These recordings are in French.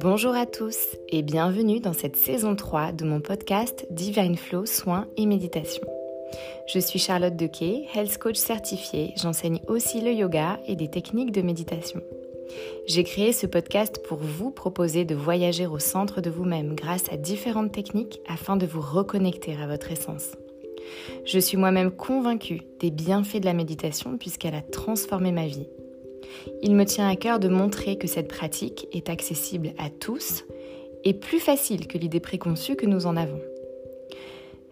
Bonjour à tous et bienvenue dans cette saison 3 de mon podcast Divine Flow Soins et Méditation. Je suis Charlotte Dequet, health coach certifiée. J'enseigne aussi le yoga et des techniques de méditation. J'ai créé ce podcast pour vous proposer de voyager au centre de vous-même grâce à différentes techniques afin de vous reconnecter à votre essence. Je suis moi-même convaincue des bienfaits de la méditation puisqu'elle a transformé ma vie. Il me tient à cœur de montrer que cette pratique est accessible à tous et plus facile que l'idée préconçue que nous en avons.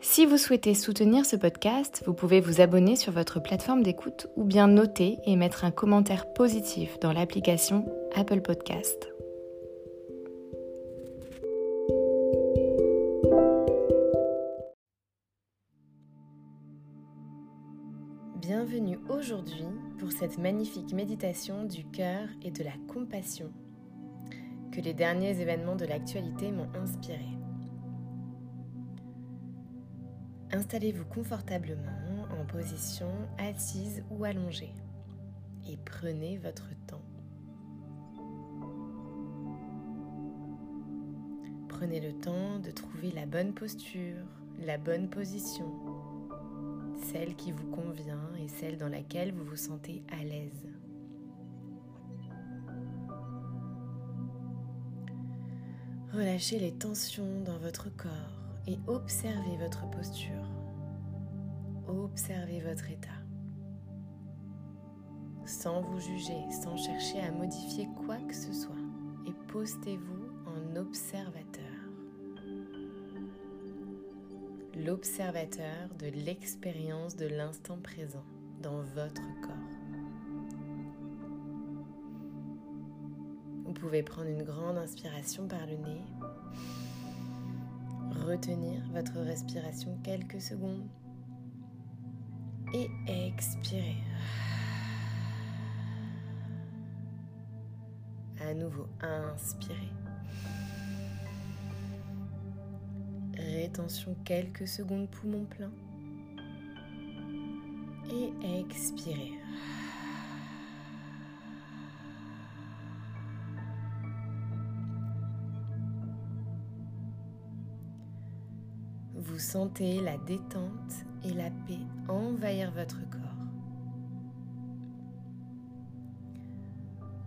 Si vous souhaitez soutenir ce podcast, vous pouvez vous abonner sur votre plateforme d'écoute ou bien noter et mettre un commentaire positif dans l'application Apple Podcast. Bienvenue aujourd'hui pour cette magnifique méditation du cœur et de la compassion que les derniers événements de l'actualité m'ont inspiré. Installez-vous confortablement en position assise ou allongée et prenez votre temps. Prenez le temps de trouver la bonne posture, la bonne position, celle qui vous convient et celle dans laquelle vous vous sentez à l'aise. Relâchez les tensions dans votre corps et observez votre posture. Observez votre état. Sans vous juger, sans chercher à modifier quoi que ce soit. Et postez-vous en observateur. L'observateur de l'expérience de l'instant présent dans votre corps. Vous pouvez prendre une grande inspiration par le nez retenir votre respiration quelques secondes et expirer. À nouveau, inspirer. Rétention quelques secondes, poumon plein. Et expirer. Vous sentez la détente et la paix envahir votre corps.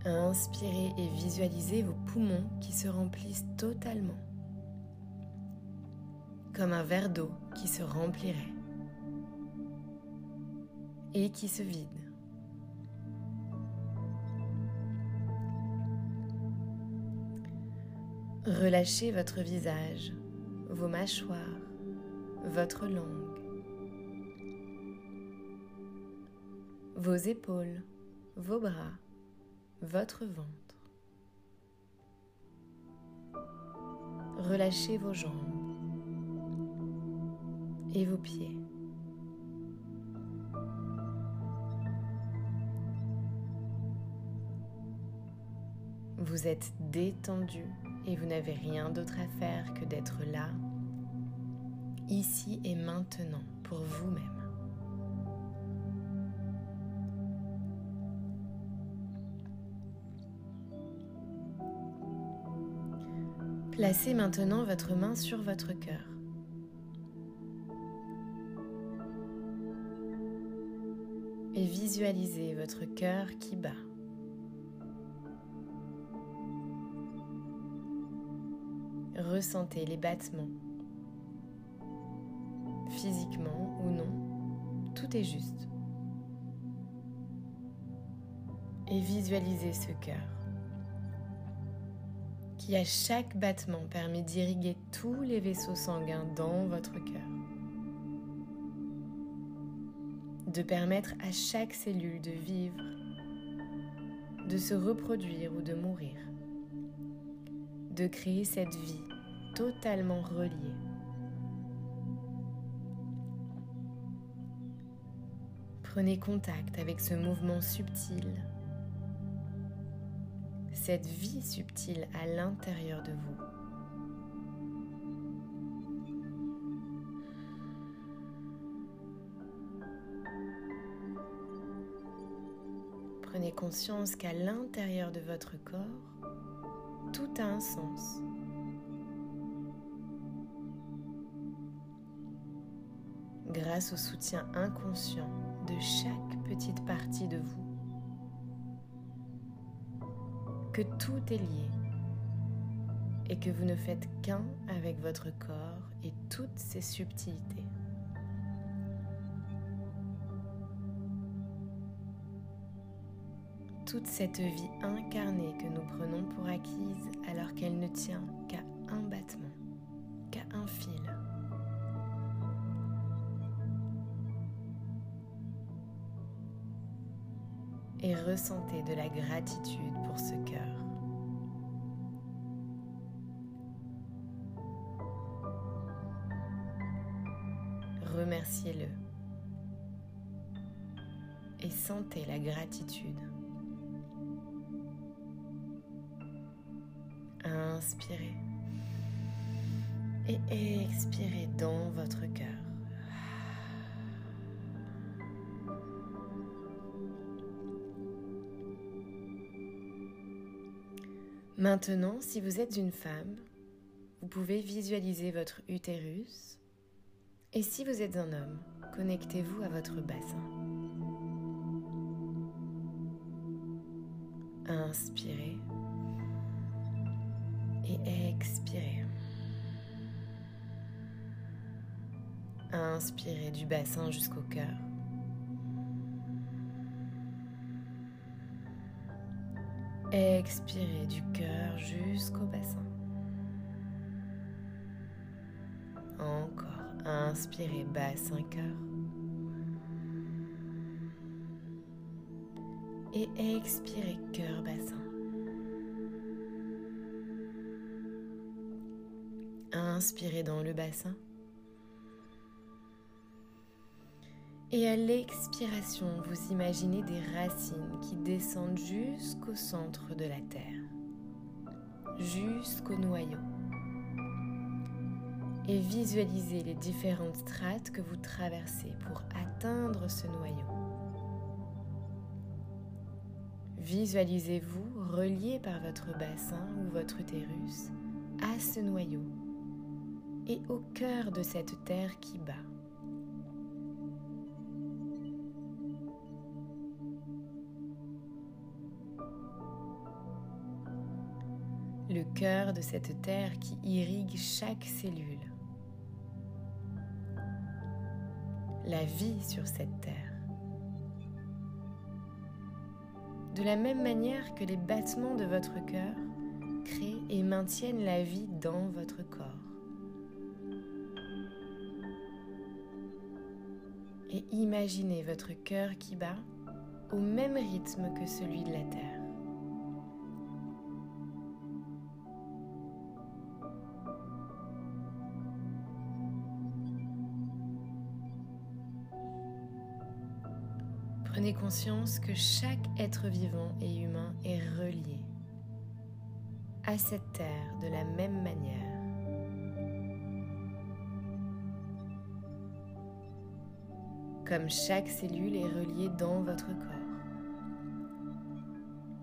Inspirez et visualisez vos poumons qui se remplissent totalement, comme un verre d'eau qui se remplirait et qui se vide. Relâchez votre visage, vos mâchoires, votre langue, vos épaules, vos bras, votre ventre. Relâchez vos jambes et vos pieds. Vous êtes détendu et vous n'avez rien d'autre à faire que d'être là ici et maintenant pour vous-même. Placez maintenant votre main sur votre cœur. Visualisez votre cœur qui bat. Ressentez les battements physiquement ou non, tout est juste. Et visualisez ce cœur qui à chaque battement permet d'irriguer tous les vaisseaux sanguins dans votre cœur. De permettre à chaque cellule de vivre, de se reproduire ou de mourir. De créer cette vie totalement reliée Prenez contact avec ce mouvement subtil, cette vie subtile à l'intérieur de vous. Conscience qu'à l'intérieur de votre corps, tout a un sens. Grâce au soutien inconscient de chaque petite partie de vous, que tout est lié et que vous ne faites qu'un avec votre corps et toutes ses subtilités. Toute cette vie incarnée que nous prenons pour acquise alors qu'elle ne tient qu'à un battement, qu'à un fil. Et ressentez de la gratitude pour ce cœur. Remerciez-le et sentez la gratitude. Inspirez et expirez dans votre cœur. Maintenant, si vous êtes une femme, vous pouvez visualiser votre utérus. Et si vous êtes un homme, connectez-vous à votre bassin. Inspirez expirez. Inspirez du bassin jusqu'au cœur. Expirez du cœur jusqu'au bassin. Encore. Inspirez bassin cœur. Et expirez cœur bassin. Inspirez dans le bassin. Et à l'expiration, vous imaginez des racines qui descendent jusqu'au centre de la Terre, jusqu'au noyau. Et visualisez les différentes strates que vous traversez pour atteindre ce noyau. Visualisez-vous relié par votre bassin ou votre utérus à ce noyau et au cœur de cette terre qui bat. Le cœur de cette terre qui irrigue chaque cellule. La vie sur cette terre. De la même manière que les battements de votre cœur créent et maintiennent la vie dans votre corps. Et imaginez votre cœur qui bat au même rythme que celui de la Terre. Prenez conscience que chaque être vivant et humain est relié à cette terre de la même manière. Comme chaque cellule est reliée dans votre corps.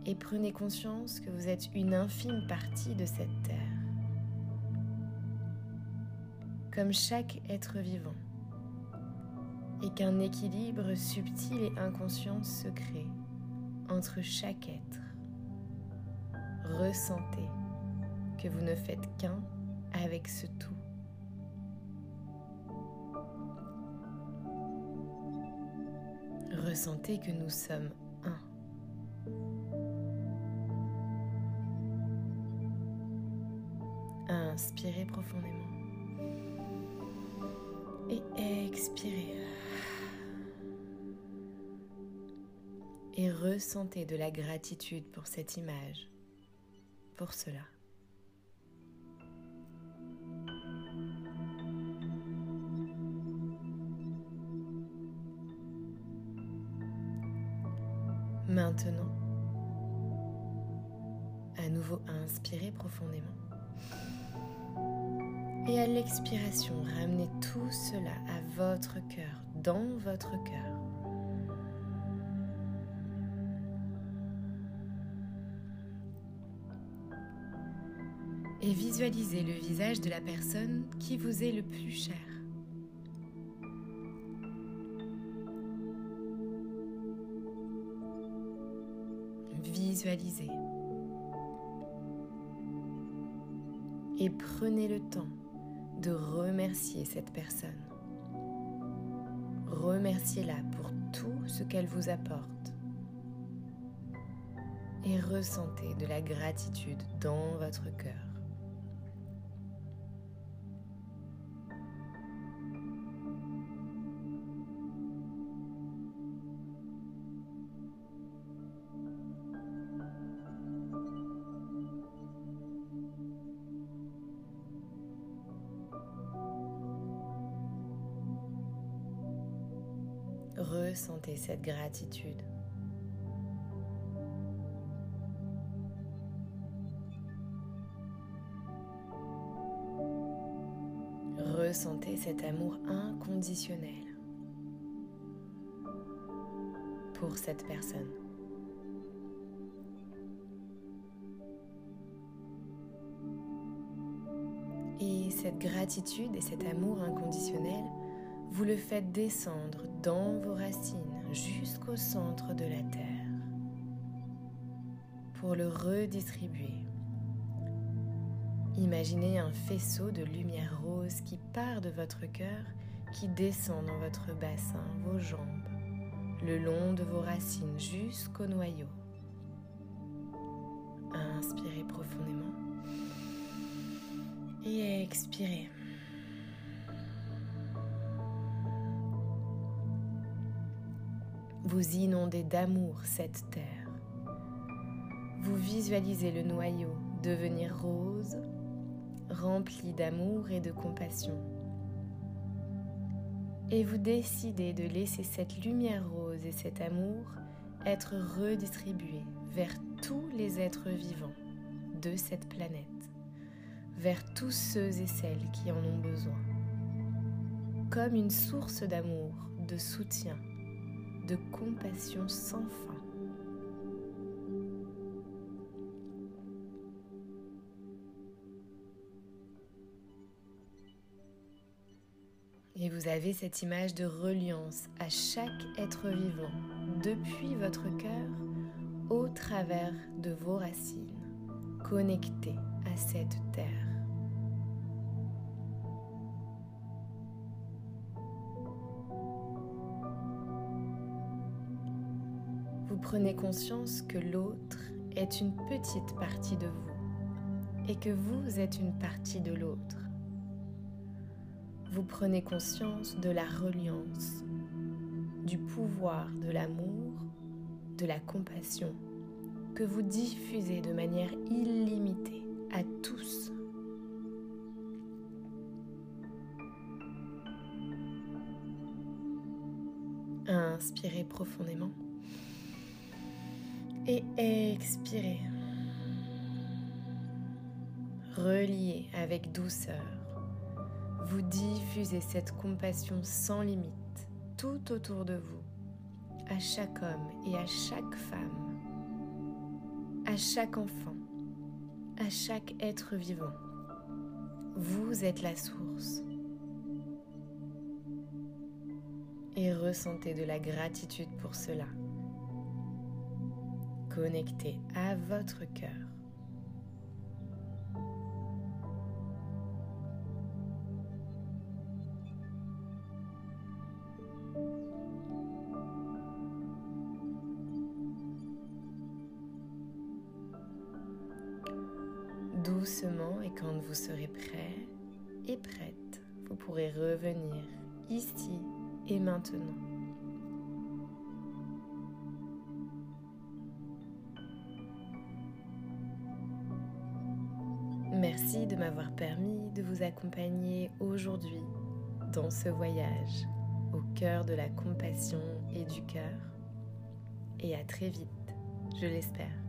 Et prenez conscience que vous êtes une infime partie de cette terre, comme chaque être vivant, et qu'un équilibre subtil et inconscient se crée entre chaque être. Ressentez que vous ne faites qu'un avec ce tout. Ressentez que nous sommes un. Inspirez profondément. Et expirez. Et ressentez de la gratitude pour cette image, pour cela. Profondément. Et à l'expiration, ramenez tout cela à votre cœur, dans votre cœur. et visualisez le visage de la personne qui vous est le plus cher. Visualisez. Et prenez le temps de remercier cette personne. Remerciez-la pour tout ce qu'elle vous apporte. Et ressentez de la gratitude dans votre cœur. Cette gratitude. Ressentez cet amour inconditionnel pour cette personne. Et cette gratitude et cet amour inconditionnel vous le faites descendre dans vos racines jusqu'au centre de la terre pour le redistribuer. Imaginez un faisceau de lumière rose qui part de votre cœur, qui descend dans votre bassin, vos jambes, le long de vos racines jusqu'au noyau. Inspirez profondément et expirez. Vous inondez d'amour cette terre. Vous visualisez le noyau devenir rose, rempli d'amour et de compassion. Et vous décidez de laisser cette lumière rose et cet amour être redistribués vers tous les êtres vivants de cette planète, vers tous ceux et celles qui en ont besoin, comme une source d'amour, de soutien de compassion sans fin. Et vous avez cette image de reliance à chaque être vivant depuis votre cœur au travers de vos racines, connecté à cette terre. Vous prenez conscience que l'autre est une petite partie de vous et que vous êtes une partie de l'autre. Vous prenez conscience de la reliance, du pouvoir de l'amour, de la compassion que vous diffusez de manière illimitée à tous. Inspirez profondément et expirez. Reliez avec douceur. Vous diffusez cette compassion sans limite tout autour de vous, à chaque homme et à chaque femme, à chaque enfant, à chaque être vivant. Vous êtes la source. Et ressentez de la gratitude pour cela connecté à votre cœur. Doucement et quand vous serez prêt et prête, vous pourrez revenir ici et maintenant. Merci de m'avoir permis de vous accompagner aujourd'hui dans ce voyage au cœur de la compassion et du cœur. Et à très vite, je l'espère.